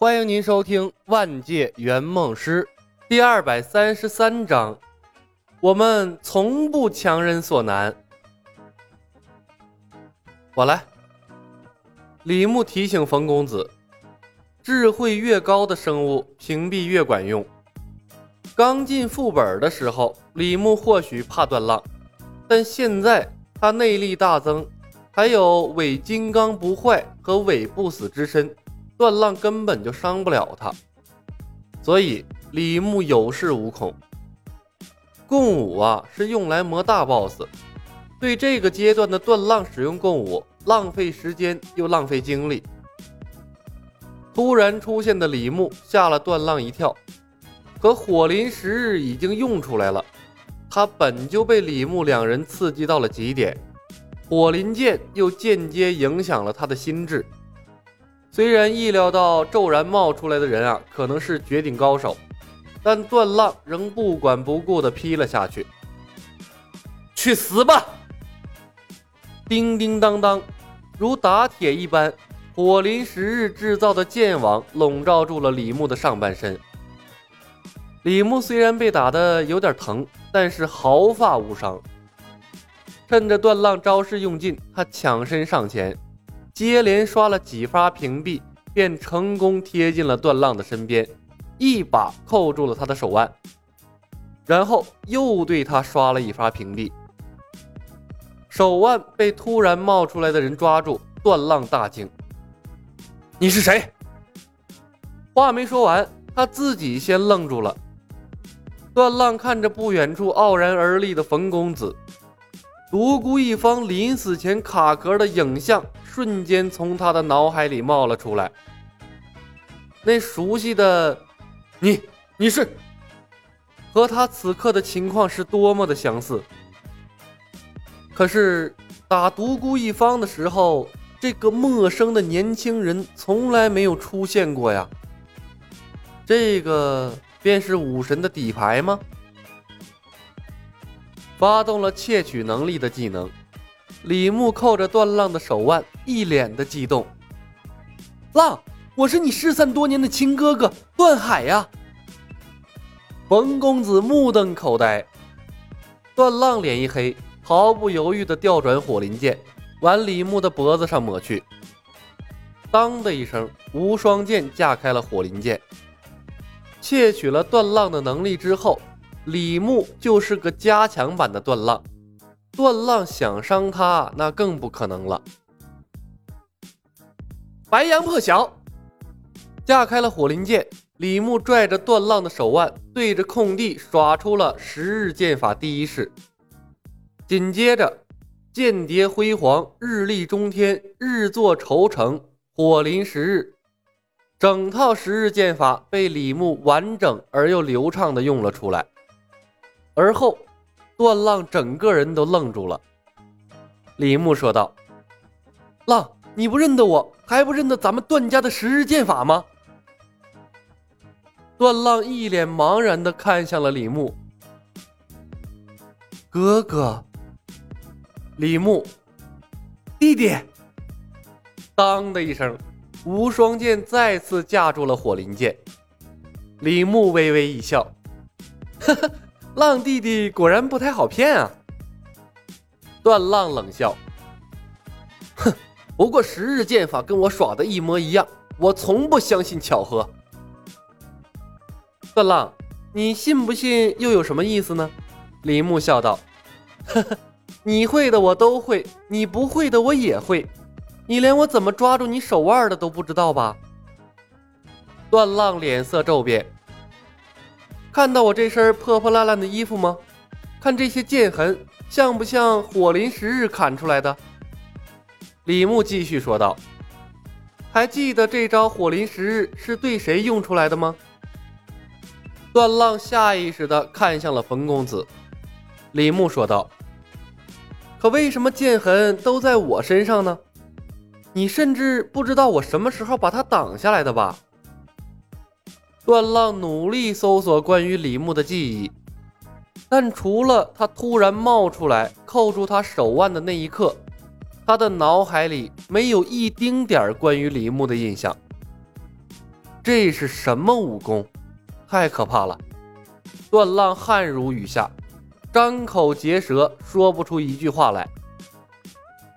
欢迎您收听《万界圆梦师》第二百三十三章。我们从不强人所难。我来。李牧提醒冯公子：智慧越高的生物，屏蔽越管用。刚进副本的时候，李牧或许怕断浪，但现在他内力大增，还有伪金刚不坏和伪不死之身。断浪根本就伤不了他，所以李牧有恃无恐。共舞啊，是用来磨大 boss，对这个阶段的断浪使用共舞，浪费时间又浪费精力。突然出现的李牧吓了断浪一跳，可火灵十日已经用出来了，他本就被李牧两人刺激到了极点，火灵剑又间接影响了他的心智。虽然意料到骤然冒出来的人啊可能是绝顶高手，但段浪仍不管不顾地劈了下去。去死吧！叮叮当当，如打铁一般，火灵十日制造的剑网笼罩住了李牧的上半身。李牧虽然被打得有点疼，但是毫发无伤。趁着段浪招式用尽，他抢身上前。接连刷了几发屏蔽，便成功贴近了段浪的身边，一把扣住了他的手腕，然后又对他刷了一发屏蔽。手腕被突然冒出来的人抓住，段浪大惊：“你是谁？”话没说完，他自己先愣住了。段浪看着不远处傲然而立的冯公子，独孤一方临死前卡壳的影像。瞬间从他的脑海里冒了出来，那熟悉的你，你是和他此刻的情况是多么的相似。可是打独孤一方的时候，这个陌生的年轻人从来没有出现过呀。这个便是武神的底牌吗？发动了窃取能力的技能。李牧扣着段浪的手腕，一脸的激动。浪，我是你失散多年的亲哥哥段海呀！冯公子目瞪口呆。段浪脸一黑，毫不犹豫地调转火灵剑，往李牧的脖子上抹去。当的一声，无双剑架开了火灵剑。窃取了段浪的能力之后，李牧就是个加强版的段浪。段浪想伤他，那更不可能了。白羊破晓，架开了火灵剑，李牧拽着段浪的手腕，对着空地耍出了十日剑法第一式。紧接着，间谍辉煌，日历中天，日作愁城，火灵十日，整套十日剑法被李牧完整而又流畅的用了出来，而后。段浪整个人都愣住了。李牧说道：“浪，你不认得我，还不认得咱们段家的十日剑法吗？”段浪一脸茫然的看向了李牧。哥哥，李牧，弟弟。当的一声，无双剑再次架住了火灵剑。李牧微微一笑，呵呵。浪弟弟果然不太好骗啊！段浪冷笑：“哼，不过十日剑法跟我耍的一模一样，我从不相信巧合。”段浪，你信不信又有什么意思呢？李牧笑道：“呵呵，你会的我都会，你不会的我也会，你连我怎么抓住你手腕的都不知道吧？”段浪脸色骤变。看到我这身破破烂烂的衣服吗？看这些剑痕，像不像火灵十日砍出来的？李牧继续说道：“还记得这招火灵十日是对谁用出来的吗？”段浪下意识地看向了冯公子。李牧说道：“可为什么剑痕都在我身上呢？你甚至不知道我什么时候把它挡下来的吧？”段浪努力搜索关于李牧的记忆，但除了他突然冒出来扣住他手腕的那一刻，他的脑海里没有一丁点儿关于李牧的印象。这是什么武功？太可怕了！段浪汗如雨下，张口结舌，说不出一句话来。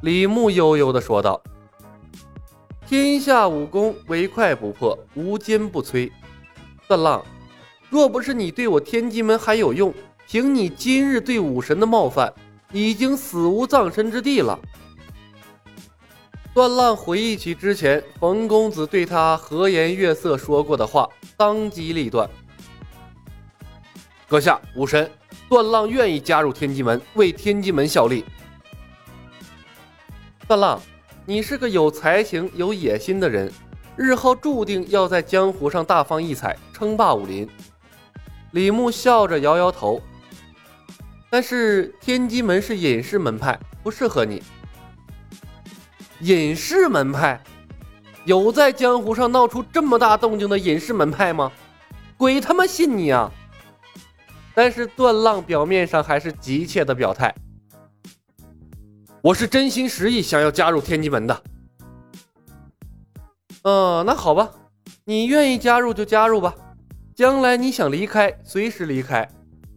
李牧悠悠地说道：“天下武功，唯快不破，无坚不摧。段浪，若不是你对我天机门还有用，凭你今日对武神的冒犯，已经死无葬身之地了。”段浪回忆起之前冯公子对他和颜悦色说过的话，当机立断。阁下，武神段浪愿意加入天机门，为天机门效力。段浪，你是个有才情、有野心的人，日后注定要在江湖上大放异彩，称霸武林。李牧笑着摇摇头。但是天机门是隐士门派，不适合你。隐士门派，有在江湖上闹出这么大动静的隐士门派吗？鬼他妈信你啊！但是段浪表面上还是急切的表态：“我是真心实意想要加入天机门的。”嗯，那好吧，你愿意加入就加入吧。将来你想离开，随时离开。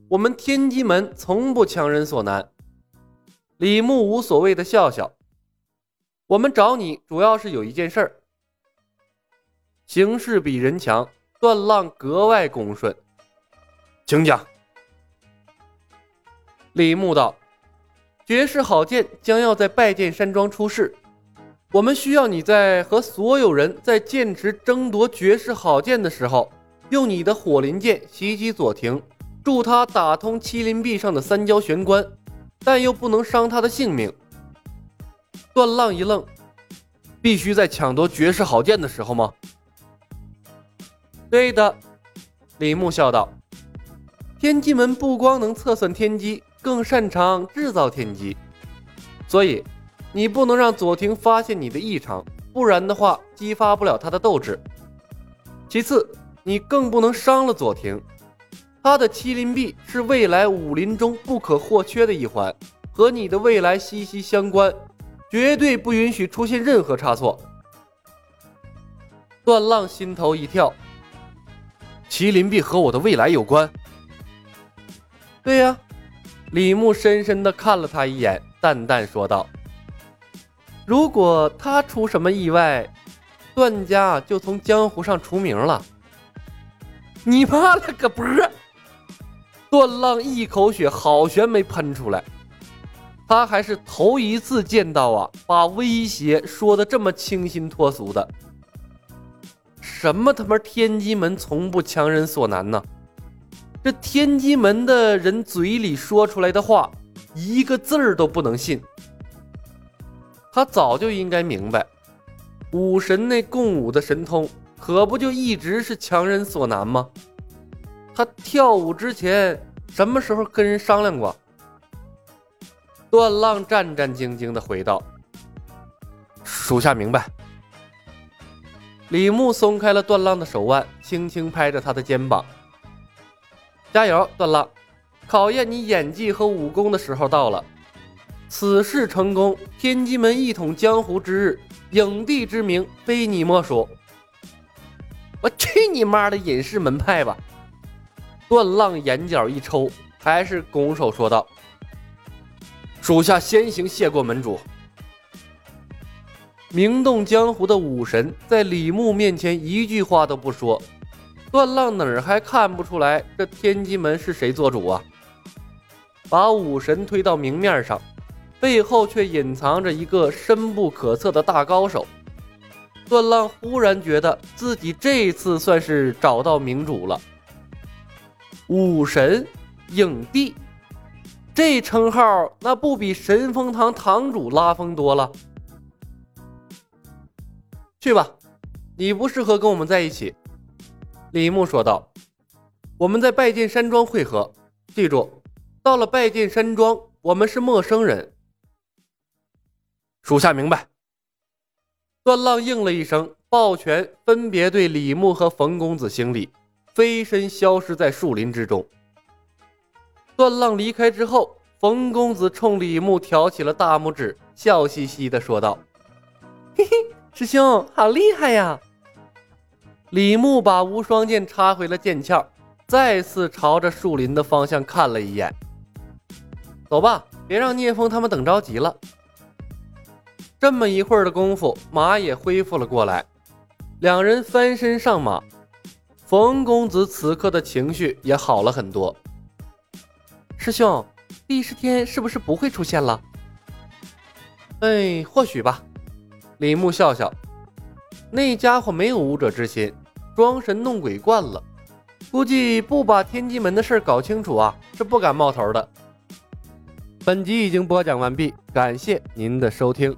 我们天机门从不强人所难。李牧无所谓的笑笑。我们找你主要是有一件事儿。形势比人强，段浪格外恭顺，请讲。李牧道：“绝世好剑将要在拜剑山庄出世，我们需要你在和所有人在剑池争夺绝世好剑的时候，用你的火麟剑袭击左庭，助他打通麒麟臂上的三焦玄关，但又不能伤他的性命。”段浪一愣，必须在抢夺绝世好剑的时候吗？对的，李牧笑道。天机门不光能测算天机，更擅长制造天机，所以你不能让左庭发现你的异常，不然的话激发不了他的斗志。其次，你更不能伤了左庭，他的麒麟臂是未来武林中不可或缺的一环，和你的未来息息相关。绝对不允许出现任何差错。段浪心头一跳，麒麟臂和我的未来有关。对呀，李牧深深的看了他一眼，淡淡说道：“如果他出什么意外，段家就从江湖上除名了。”你妈了个波！段浪一口血好悬没喷出来。他还是头一次见到啊，把威胁说的这么清新脱俗的。什么他妈天机门从不强人所难呢？这天机门的人嘴里说出来的话，一个字儿都不能信。他早就应该明白，武神那共舞的神通，可不就一直是强人所难吗？他跳舞之前，什么时候跟人商量过？段浪战战兢兢地回道：“属下明白。”李牧松开了段浪的手腕，轻轻拍着他的肩膀：“加油，段浪！考验你演技和武功的时候到了。此事成功，天机门一统江湖之日，影帝之名非你莫属。”我去你妈的隐士门派吧！段浪眼角一抽，还是拱手说道。属下先行谢过门主。名动江湖的武神在李牧面前一句话都不说，段浪哪儿还看不出来这天机门是谁做主啊？把武神推到明面上，背后却隐藏着一个深不可测的大高手。段浪忽然觉得自己这次算是找到明主了。武神影帝。这称号那不比神风堂堂主拉风多了？去吧，你不适合跟我们在一起。”李牧说道，“我们在拜剑山庄会合，记住，到了拜剑山庄，我们是陌生人。”属下明白。段浪应了一声，抱拳，分别对李牧和冯公子行礼，飞身消失在树林之中。段浪离开之后，冯公子冲李牧挑起了大拇指，笑嘻嘻的说道：“嘿嘿，师兄好厉害呀！”李牧把无双剑插回了剑鞘，再次朝着树林的方向看了一眼。走吧，别让聂风他们等着急了。这么一会儿的功夫，马也恢复了过来，两人翻身上马。冯公子此刻的情绪也好了很多。师兄，第十天是不是不会出现了？哎，或许吧。李牧笑笑，那家伙没有武者之心，装神弄鬼惯了，估计不把天机门的事搞清楚啊，是不敢冒头的。本集已经播讲完毕，感谢您的收听。